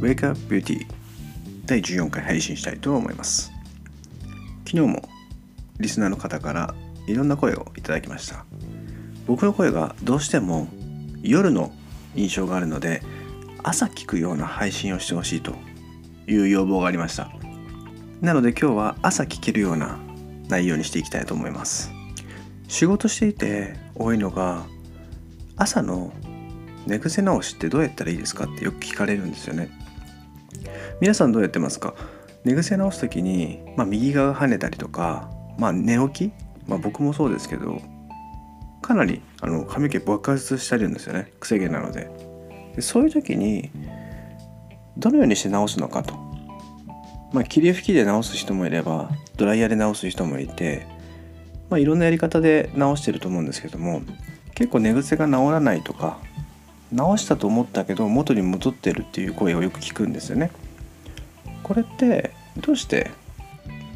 Wake Up Beauty 第14回配信したいと思います。昨日もリスナーの方からいろんな声をいただきました。僕の声がどうしても夜の印象があるので朝聞くような配信をしてほしいという要望がありました。なので今日は朝聞けるような内容にしていきたいと思います。仕事していて多いのが朝の寝癖直しってどうやったらいいですかってよく聞かれるんですよね。皆さんどうやってますか？寝癖直す時に、まあ、右側が跳ねたりとか、まあ、寝起き、まあ、僕もそうですけどかなりあの髪の毛爆発したりるんですよね。癖毛なので。でそういう時にどのようにして直すのかと。まあ霧吹きで直す人もいればドライヤーで直す人もいてまあいろんなやり方で直してると思うんですけども結構寝癖が治らないとか直したと思ったけど元に戻ってるっていう声をよく聞くんですよね。これってどうして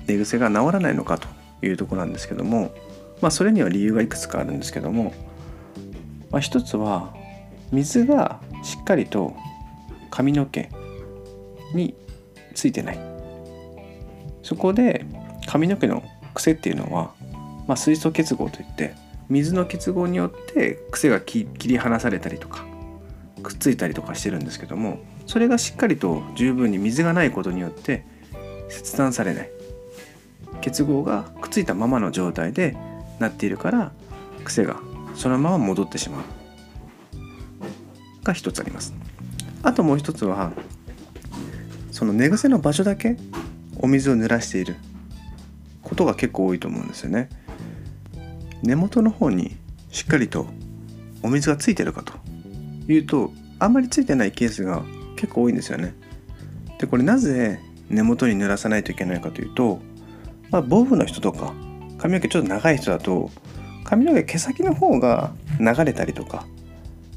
寝癖が治らないのかというとこなんですけども、まあ、それには理由がいくつかあるんですけども、まあ、一つは水がしっかりと髪の毛についてない。そこで髪の毛の癖っていうのは、まあ、水素結合といって水の結合によって癖が切り離されたりとかくっついたりとかしてるんですけどもそれがしっかりと十分に水がないことによって切断されない。結合がくっついたままの状態でなっているから癖がそのまま戻ってしまう。が一つあります。あともう一つはその寝癖の場所だけお水を濡らしている。ことが結構多いと思うんですよね。根元の方にしっかりとお水がついてるかというとあんまりついてないケースが結構多いんですよね。でこれなぜ根元に濡らさないといけないかというと、まあ、ボブの人とか髪の毛ちょっと長い人だと髪の毛毛先の方が流れたりとか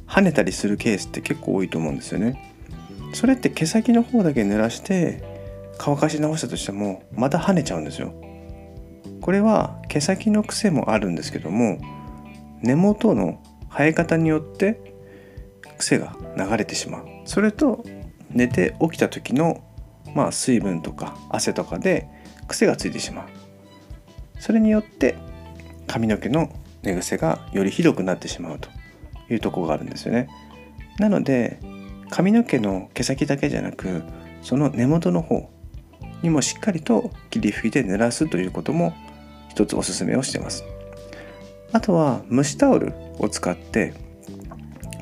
跳ねたりするケースって結構多いと思うんですよね。それって毛先の方だけ濡らして乾かし直したとしてもまた跳ねちゃうんですよ。これは毛先の癖もあるんですけども根元の生え方によって癖が流れてしまうそれと寝て起きた時のまあ水分とか汗とかで癖がついてしまう。それによって髪の毛の寝癖がよりひどくなってしまうというとこがあるんですよね。なので髪の毛の毛先だけじゃなくその根元の方にもしっかりと霧吹きで濡らすということも一つおすすめをしてます。あとは蒸しタオルを使って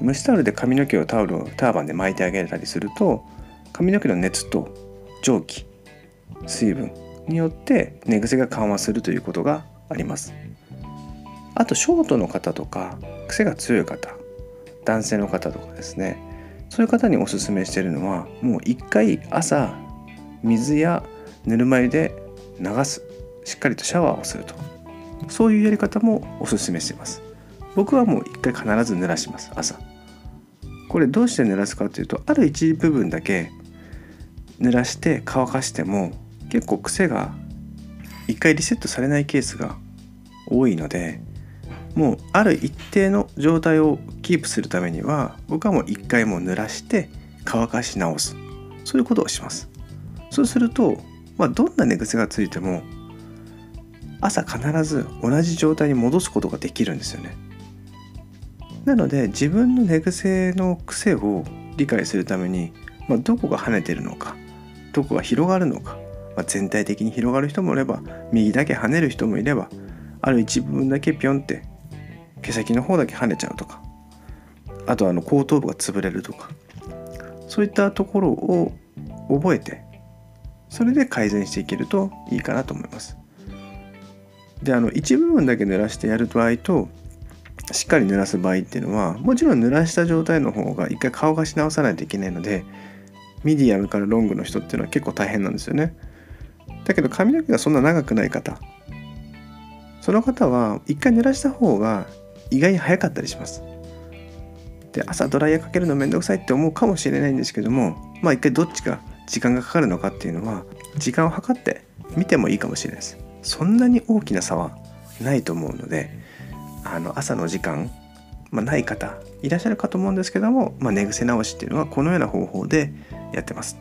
蒸しタオルで髪の毛をタオルをターバンで巻いてあげたりすると髪の毛の熱と蒸気水分によって寝癖が緩和するということがあります。あとショートの方とか癖が強い方男性の方とかですね。そういう方におすすめしてるのはもう一回朝水やぬるま湯で流す。しっかりとシャワーをすると。そういうやり方もおすすめしてます。僕はもう一回必ず濡らします朝。これどうして濡らすかというとある一部分だけ濡らして乾かしても結構癖が一回リセットされないケースが多いのでもうある一定の状態をキープするためには僕はもう一回も濡らして乾かし直す。そういうことをします。そうすると、まあ、どんな寝癖がついても朝必ず同じ状態に戻すことができるんですよね。なので自分の寝癖の癖を理解するために、まあ、どこが跳ねてるのかどこが広がるのか、まあ、全体的に広がる人もいれば右だけ跳ねる人もいればある一部分だけピョンって毛先の方だけ跳ねちゃうとかあとあの後頭部が潰れるとかそういったところを覚えてそれで改善していけるといいかなと思います。であの一部分だけ濡らしてやる場合としっかり濡らす場合っていうのはもちろん濡らした状態の方が一回乾かし直さないといけないのでミディアムからロングの人っていうのは結構大変なんですよね。だけど髪の毛がそんな長くない方その方は一回濡らした方が意外に早かったりします。で朝ドライヤーかけるのめんどくさいって思うかもしれないんですけどもまあ一回どっちか時間がかかるのかっていうのは時間を計って見てもいいかもしれないです。そんなに大きな差はないと思うのであの朝の時間、まあ、ない方いらっしゃるかと思うんですけども、まあ、寝癖直しっていうのはこのような方法でやってます。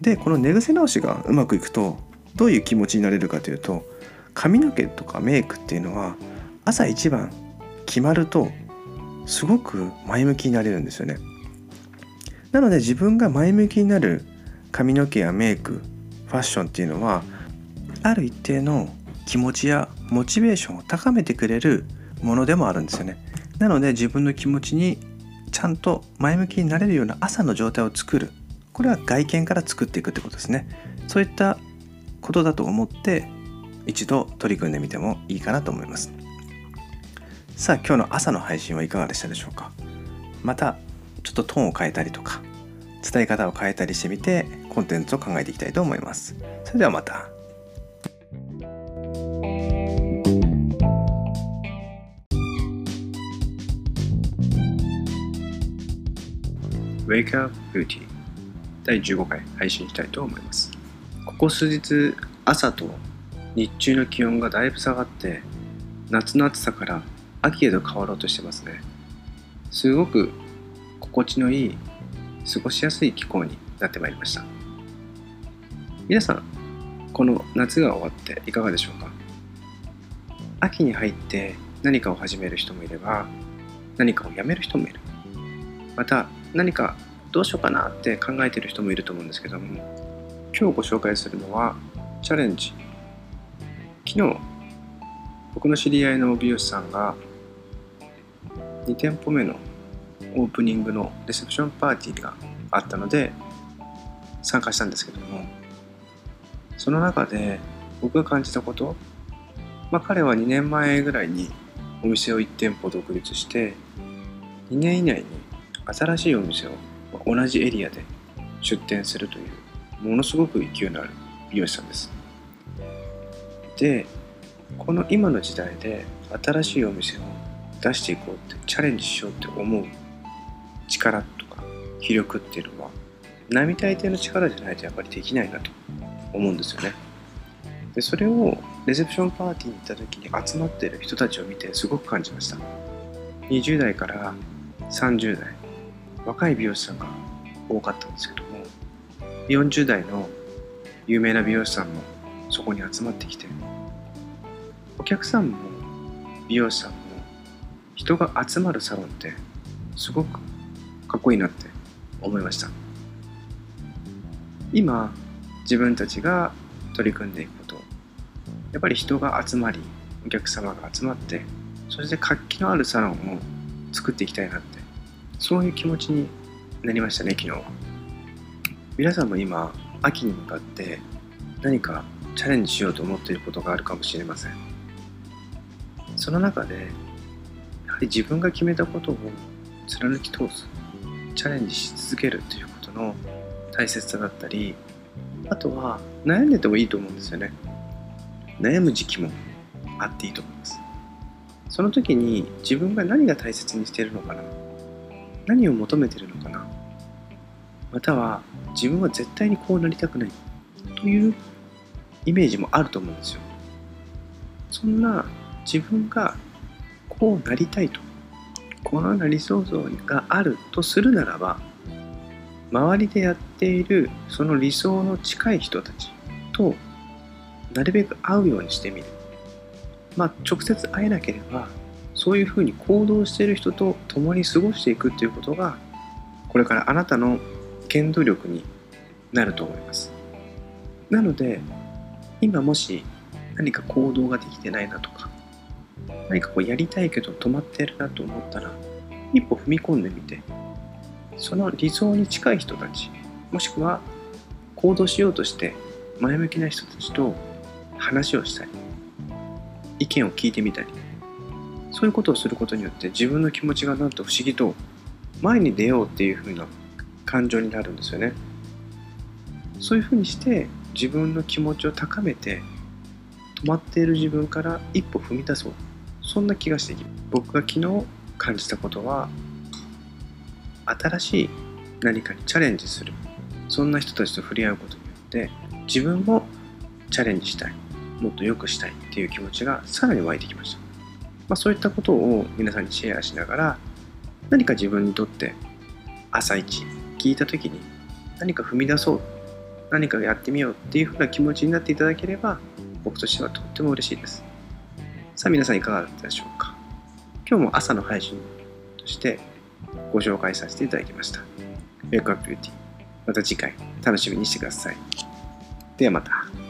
でこの寝癖直しがうまくいくとどういう気持ちになれるかというと髪の毛とかメイクっていうのは朝一番決まるとすごく前向きになれるんですよね。なので自分が前向きになる髪の毛やメイクファッションっていうのはある一定の気持ちやモチベーションを高めてくれるものでもあるんですよね。なので自分の気持ちにちゃんと前向きになれるような朝の状態を作る。これは外見から作っていくってことですね。そういったことだと思って一度取り組んでみてもいいかなと思います。さあ今日の朝の配信はいかがでしたでしょうか？またちょっとトーンを変えたりとか伝え方を変えたりしてみてコンテンツを考えていきたいと思います。それではまた。Wake Up Beauty 第15回配信したいと思います。ここ数日朝と日中の気温がだいぶ下がって夏の暑さから秋へと変わろうとしてますね。すごく心地のいい過ごしやすい気候になってまいりました。皆さんこの夏が終わっていかがでしょうか？秋に入って何かを始める人もいれば何かをやめる人もいる。また何かどうしようかなって考えてる人もいると思うんですけども今日ご紹介するのはチャレンジ。昨日僕の知り合いの美容師さんが2店舗目のオープニングのレセプションパーティーがあったので参加したんですけどもその中で僕が感じたこと、まあ、彼は2年前ぐらいにお店を1店舗独立して2年以内に新しいお店を同じエリアで出店するというものすごく勢いのある美容師さんです。でこの今の時代で新しいお店を出していこうってチャレンジしようって思う力とか気力っていうのは並大抵の力じゃないとやっぱりできないなと思うんですよね。でそれをレセプションパーティーに行った時に集まってる人たちを見てすごく感じました。20代から30代若い美容師さんが多かったんですけども40代の有名な美容師さんもそこに集まってきてお客さんも美容師さんも人が集まるサロンってすごくかっこいいなって思いました。今自分たちが取り組んでいくことやっぱり人が集まりお客様が集まってそして活気のあるサロンを作っていきたいなってそういう気持ちになりましたね昨日。は皆さんも今秋に向かって何かチャレンジしようと思っていることがあるかもしれません。その中でやはり自分が決めたことを貫き通すチャレンジし続けるということの大切さだったりあとは悩んでてもいいと思うんですよね。悩む時期もあっていいと思います。その時に自分が何が大切にしているのかな。何を求めてるのかな？または自分は絶対にこうなりたくない。というイメージもあると思うんですよ。そんな自分がこうなりたいと。このような理想像があるとするならば周りでやっているその理想の近い人たちとなるべく会うようにしてみる。まあ直接会えなければそういうふうに行動している人と共に過ごしていくっていうことがこれからあなたの原動力になると思います。なので今もし何か行動ができてないなとか何かこうやりたいけど止まってるなと思ったら一歩踏み込んでみてその理想に近い人たちもしくは行動しようとして前向きな人たちと話をしたり意見を聞いてみたりそういうことをすることによって自分の気持ちがなんと不思議と前に出ようっていう風な感情になるんですよね。そういう風にして自分の気持ちを高めて止まっている自分から一歩踏み出そう。そんな気がしてき僕が昨日感じたことは新しい何かにチャレンジする。そんな人たちと触れ合うことによって自分もチャレンジしたい。もっと良くしたいっていう気持ちがさらに湧いてきました。まあ、そういったことを皆さんにシェアしながら何か自分にとって朝一聞いた時に何か踏み出そう何かやってみようっていうふうな気持ちになっていただければ僕としてはとっても嬉しいです。さあ皆さんいかがだったでしょうか？今日も朝の配信としてご紹介させていただきました。Wake Up Beauty また次回楽しみにしてください。ではまた。